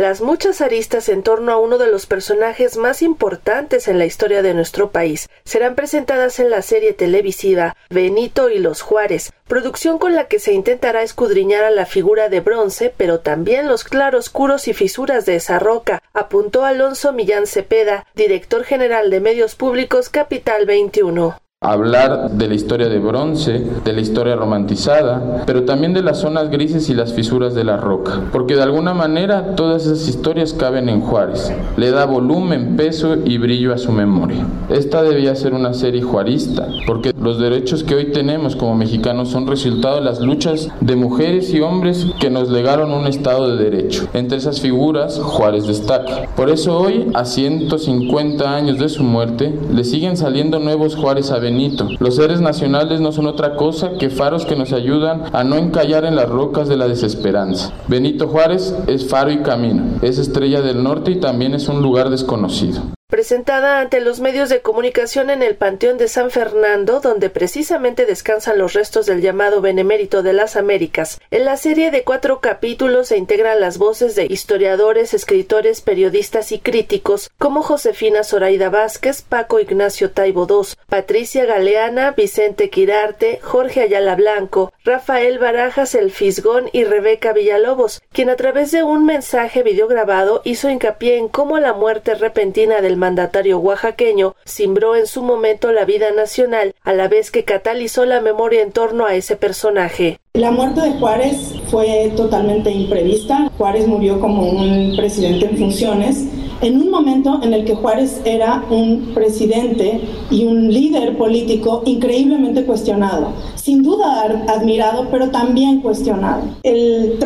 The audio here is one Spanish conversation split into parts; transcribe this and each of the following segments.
las muchas aristas en torno a uno de los personajes más importantes en la historia de nuestro país. Serán presentadas en la serie televisiva Benito y los Juárez, producción con la que se intentará escudriñar a la figura de bronce, pero también los claroscuros y fisuras de esa roca, apuntó Alonso Millán Cepeda, director general de Medios Públicos Capital 21 hablar de la historia de bronce, de la historia romantizada, pero también de las zonas grises y las fisuras de la roca, porque de alguna manera todas esas historias caben en Juárez, le da volumen, peso y brillo a su memoria. Esta debía ser una serie juarista, porque los derechos que hoy tenemos como mexicanos son resultado de las luchas de mujeres y hombres que nos legaron un Estado de Derecho. Entre esas figuras, Juárez destaca. Por eso hoy, a 150 años de su muerte, le siguen saliendo nuevos Juárez a los seres nacionales no son otra cosa que faros que nos ayudan a no encallar en las rocas de la desesperanza. Benito Juárez es faro y camino, es estrella del norte y también es un lugar desconocido presentada ante los medios de comunicación en el Panteón de San Fernando, donde precisamente descansan los restos del llamado Benemérito de las Américas. En la serie de cuatro capítulos se integran las voces de historiadores, escritores, periodistas y críticos, como Josefina Zoraida Vázquez, Paco Ignacio Taibo II, Patricia Galeana, Vicente Quirarte, Jorge Ayala Blanco, Rafael Barajas El Fisgón y Rebeca Villalobos, quien a través de un mensaje videograbado hizo hincapié en cómo la muerte repentina del mandatario oaxaqueño cimbró en su momento la vida nacional, a la vez que catalizó la memoria en torno a ese personaje. La muerte de Juárez fue totalmente imprevista. Juárez murió como un presidente en funciones en un momento en el que Juárez era un presidente y un líder político increíblemente cuestionado, sin duda admirado, pero también cuestionado. El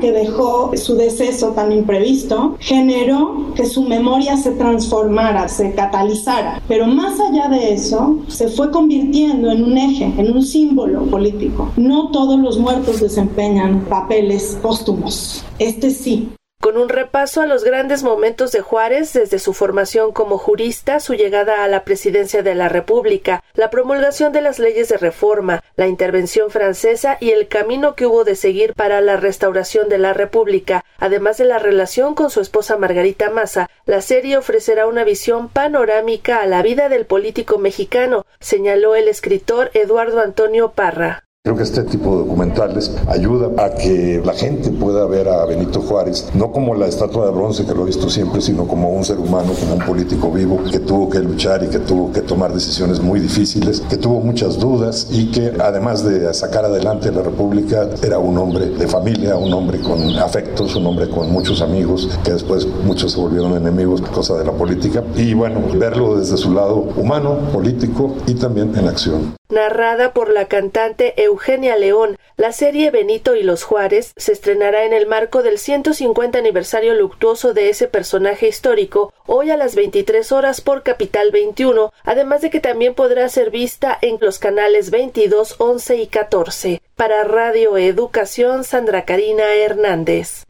que dejó su deceso tan imprevisto generó que su memoria se transformara, se catalizara, pero más allá de eso, se fue convirtiendo en un eje, en un símbolo político. No todos los muertos desempeñan papeles póstumos. Este sí, con un repaso a los grandes momentos de Juárez desde su formación como jurista, su llegada a la presidencia de la República, la promulgación de las leyes de reforma, la intervención francesa y el camino que hubo de seguir para la restauración de la República, además de la relación con su esposa Margarita Massa, la serie ofrecerá una visión panorámica a la vida del político mexicano, señaló el escritor Eduardo Antonio Parra. Creo que este tipo de documentales ayuda a que la gente pueda ver a Benito Juárez, no como la estatua de bronce que lo he visto siempre, sino como un ser humano, como un político vivo que tuvo que luchar y que tuvo que tomar decisiones muy difíciles, que tuvo muchas dudas y que además de sacar adelante la República era un hombre de familia, un hombre con afectos, un hombre con muchos amigos, que después muchos se volvieron enemigos por causa de la política. Y bueno, verlo desde su lado humano, político y también en acción. Narrada por la cantante Eugenia León, la serie Benito y los Juárez se estrenará en el marco del 150 aniversario luctuoso de ese personaje histórico, hoy a las 23 horas por Capital 21, además de que también podrá ser vista en los canales 22, 11 y 14. Para Radio Educación, Sandra Karina Hernández.